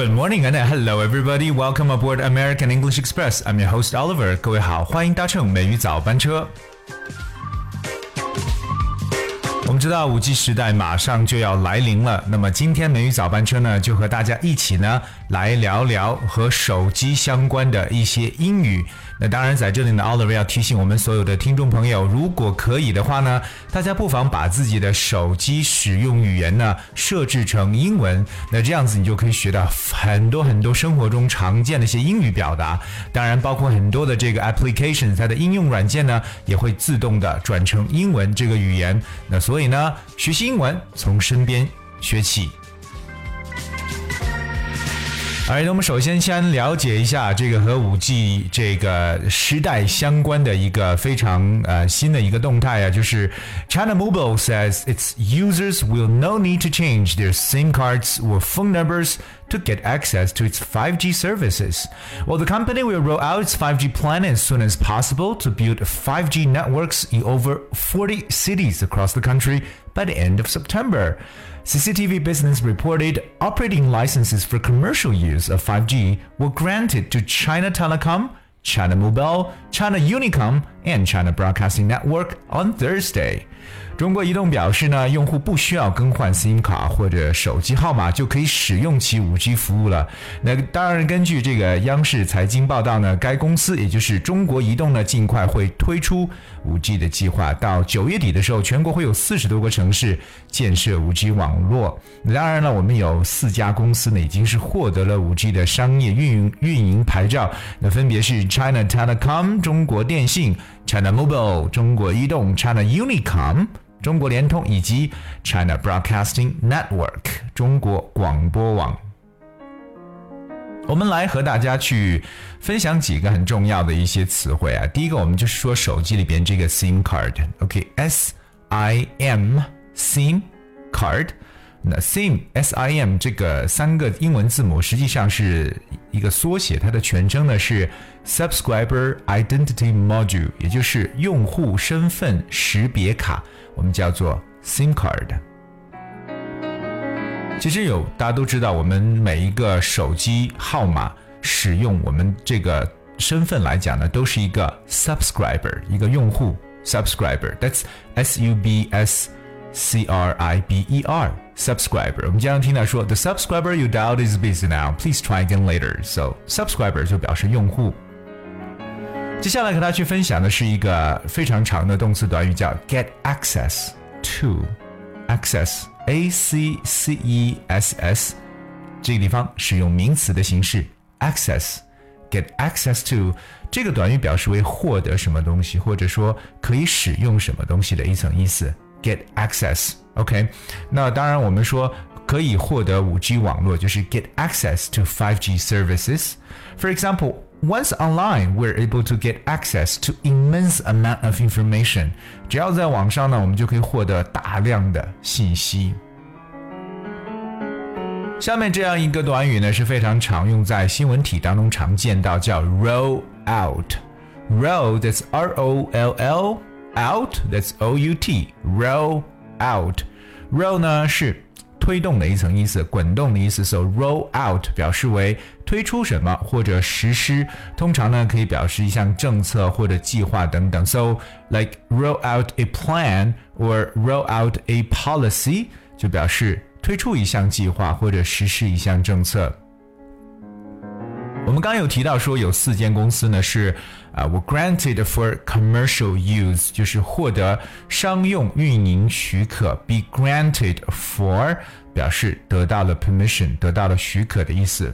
Good morning and hello everybody. Welcome aboard American English Express. I'm your host Oliver. 各位好，欢迎搭乘美语早班车。我们知道五 G 时代马上就要来临了，那么今天美语早班车呢，就和大家一起呢来聊聊和手机相关的一些英语。那当然，在这里呢，Oliver 要提醒我们所有的听众朋友，如果可以的话呢，大家不妨把自己的手机使用语言呢设置成英文，那这样子你就可以学到很多很多生活中常见的一些英语表达。当然，包括很多的这个 application，它的应用软件呢也会自动的转成英文这个语言。那所以呢，学习英文从身边学起。哎，那我们首先先了解一下这个和五 G 这个时代相关的一个非常呃新的一个动态啊，就是 China Mobile says its users will no need to change their SIM cards or phone numbers to get access to its 5G services. Well, the company will roll out its 5G plan as soon as possible to build 5G networks in over 40 cities across the country by the end of September. CCTV Business reported operating licenses for commercial use of 5G were granted to China Telecom, China Mobile, China Unicom, and China Broadcasting Network on Thursday. 中国移动表示呢，用户不需要更换 SIM 卡或者手机号码就可以使用其 5G 服务了。那当然，根据这个央视财经报道呢，该公司也就是中国移动呢，尽快会推出 5G 的计划。到九月底的时候，全国会有四十多个城市建设 5G 网络。当然了，我们有四家公司呢，已经是获得了 5G 的商业运营运营牌照，那分别是 China Telecom 中国电信、China Mobile 中国移动、China Unicom。中国联通以及 China Broadcasting Network 中国广播网。我们来和大家去分享几个很重要的一些词汇啊。第一个，我们就是说手机里边这个 SIM card，OK，S I M SIM card。那 SIM S I M 这个三个英文字母实际上是一个缩写，它的全称呢是 Subscriber Identity Module，也就是用户身份识别卡。我们叫做 SIM card。其实有大家都知道，我们每一个手机号码使用我们这个身份来讲呢，都是一个 subscriber，一个用户 subscriber。That's S U B S C R I B E R subscriber。我们经常听到说，the subscriber you dialed is busy now. Please try again later. So subscriber 就表示用户。接下来和大家去分享的是一个非常长的动词短语，叫 get access to access a c c e s s 这个地方使用名词的形式 access get access to 这个短语表示为获得什么东西，或者说可以使用什么东西的一层意思 get access OK 那当然我们说可以获得五 G 网络就是 get access to 5G services for example once online, we're able to get access to immense amount of information. 只要在网上呢，我们就可以获得大量的信息。下面这样一个短语呢，是非常常用在新闻体当中常见到，叫 roll out。roll that's R O L L out that's O U T roll out。roll 呢是推动的一层意思，滚动的意思。So roll out 表示为推出什么或者实施，通常呢可以表示一项政策或者计划等等。So like roll out a plan or roll out a policy 就表示推出一项计划或者实施一项政策。 我们刚刚有提到说有四间公司呢是啊，我 granted for commercial use，就是获得商用运营许可。Be granted for 表示得到了 permission，得到了许可的意思。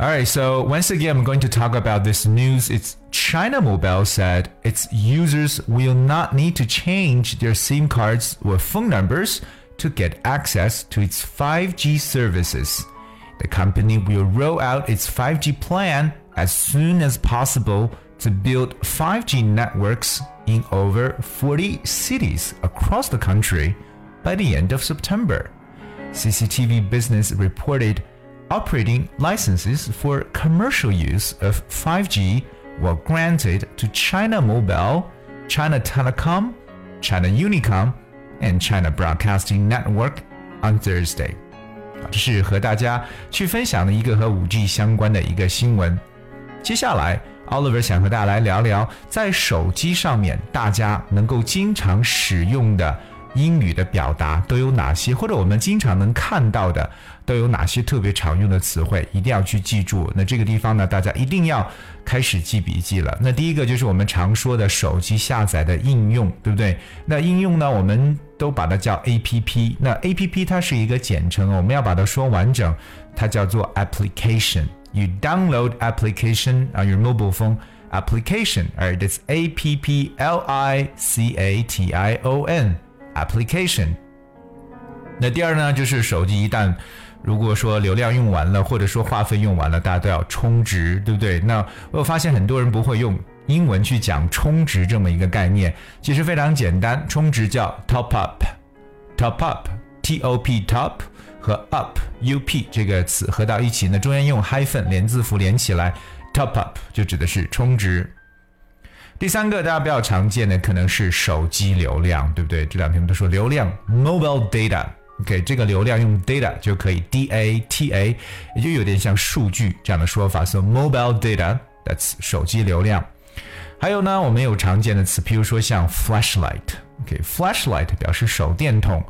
Alright, so once again, I'm going to talk about this news. It's China Mobile said its users will not need to change their SIM cards or phone numbers to get access to its 5G services. The company will roll out its 5G plan as soon as possible to build 5G networks in over 40 cities across the country by the end of September. CCTV Business reported operating licenses for commercial use of 5G were granted to China Mobile, China Telecom, China Unicom, and China Broadcasting Network on Thursday. 这是和大家去分享的一个和五 G 相关的一个新闻。接下来，Oliver 想和大家来聊聊，在手机上面大家能够经常使用的英语的表达都有哪些，或者我们经常能看到的都有哪些特别常用的词汇，一定要去记住。那这个地方呢，大家一定要开始记笔记了。那第一个就是我们常说的手机下载的应用，对不对？那应用呢，我们都把它叫 A P P。那 A P P 它是一个简称，我们要把它说完整，它叫做 application。You download application on your mobile phone. Application, alright, it's A P P L I C A T I O N. Application。那第二呢，就是手机一旦如果说流量用完了，或者说话费用完了，大家都要充值，对不对？那我发现很多人不会用英文去讲充值这么一个概念，其实非常简单，充值叫 top up，top up，T O P top 和 up U P 这个词合到一起，那中间用 hyphen 连字符连起来，top up 就指的是充值。第三个大家比较常见的可能是手机流量，对不对？这两天我们都说流量，mobile data。OK，这个流量用 data 就可以，D A T A，也就有点像数据这样的说法。So mobile data，that's 手机流量。还有呢，我们有常见的词，譬如说像 flashlight。OK，flashlight 表示手电筒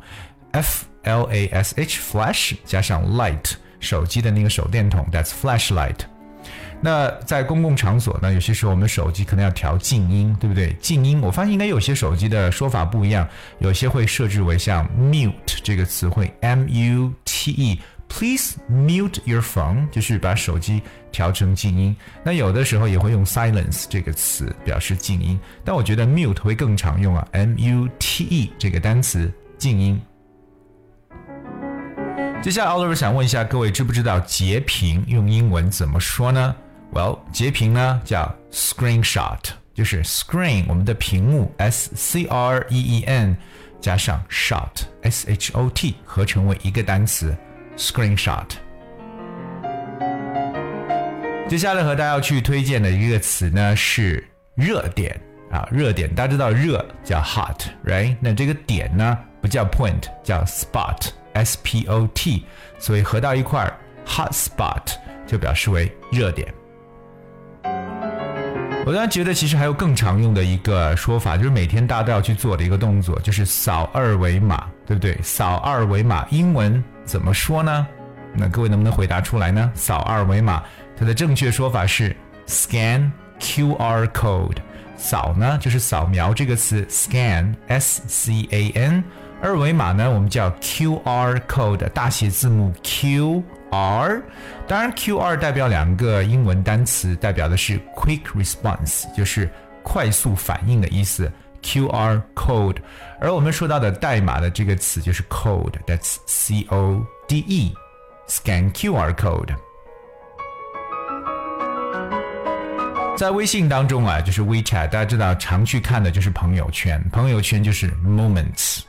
，F L A S H，flash 加上 light，手机的那个手电筒，that's flashlight。那在公共场所呢，有些时候我们手机可能要调静音，对不对？静音，我发现应该有些手机的说法不一样，有些会设置为像 mute 这个词汇，M U T E，please mute your phone，就是把手机调成静音。那有的时候也会用 silence 这个词表示静音，但我觉得 mute 会更常用啊，M U T E 这个单词静音。接下来，Oliver 想问一下各位，知不知道截屏用英文怎么说呢？Well，截屏呢叫 screenshot，就是 screen 我们的屏幕 S C R E E N 加上 shot S H O T 合成为一个单词 screenshot。接下来和大家要去推荐的一个词呢是热点啊，热点大家知道热叫 hot，right？那这个点呢不叫 point，叫 spot S P O T，所以合到一块 hot spot 就表示为热点。我当然觉得，其实还有更常用的一个说法，就是每天大家都要去做的一个动作，就是扫二维码，对不对？扫二维码，英文怎么说呢？那各位能不能回答出来呢？扫二维码，它的正确说法是 scan QR code。扫呢，就是扫描这个词，scan，S C A N。二维码呢，我们叫 QR code，大写字母 Q。R，当然 QR 代表两个英文单词，代表的是 quick response，就是快速反应的意思。QR code，而我们说到的代码的这个词就是 code，that's C O D E，scan QR code。在微信当中啊，就是 WeChat，大家知道常去看的就是朋友圈，朋友圈就是 moments。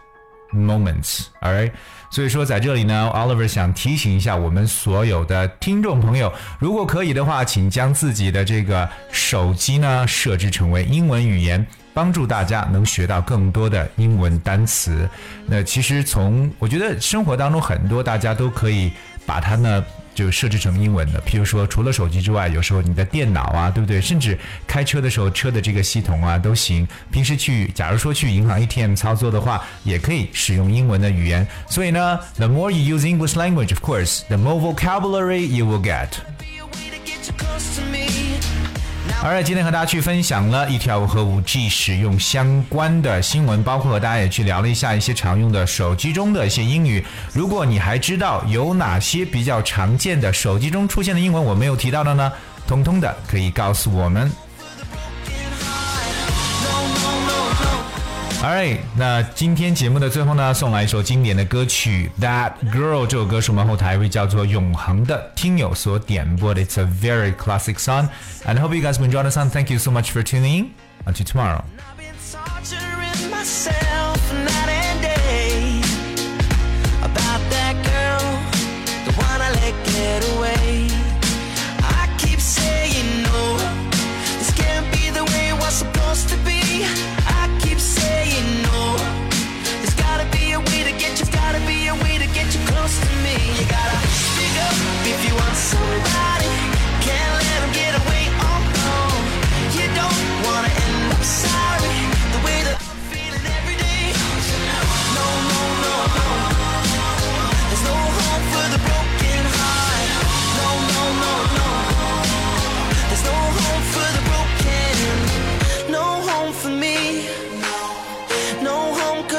moments。All right，所以说在这里呢，Oliver 想提醒一下我们所有的听众朋友，如果可以的话，请将自己的这个手机呢设置成为英文语言，帮助大家能学到更多的英文单词。那其实从我觉得生活当中很多大家都可以把它呢。就设置成英文的，譬如说，除了手机之外，有时候你的电脑啊，对不对？甚至开车的时候，车的这个系统啊都行。平时去，假如说去银行 ATM 操作的话，也可以使用英文的语言。所以呢，the more you use English language, of course, the more vocabulary you will get. 好了，今天和大家去分享了一条和五 G 使用相关的新闻，包括和大家也去聊了一下一些常用的手机中的一些英语。如果你还知道有哪些比较常见的手机中出现的英文我没有提到的呢？通通的可以告诉我们。Alright，那今天节目的最后呢，送来一首经典的歌曲《That Girl》。这首歌是我们后台一位叫做永恒的听友所点播的。It's a very classic song, and I hope you guys will enjoy the song. Thank you so much for tuning in. Until tomorrow.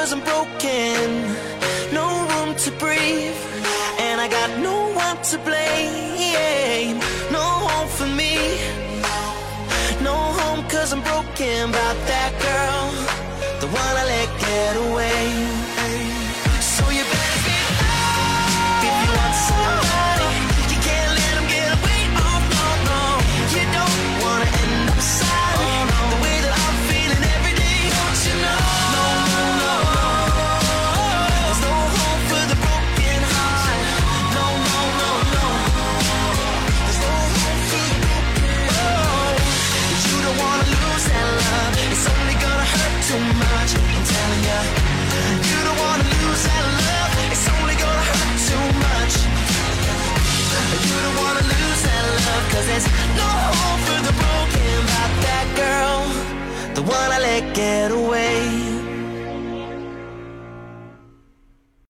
cause I'm broken. No room to breathe, and I got no one to blame. No home for me, no home cause I'm broken about that. There's no hope for the broken about that girl, the one I let get away.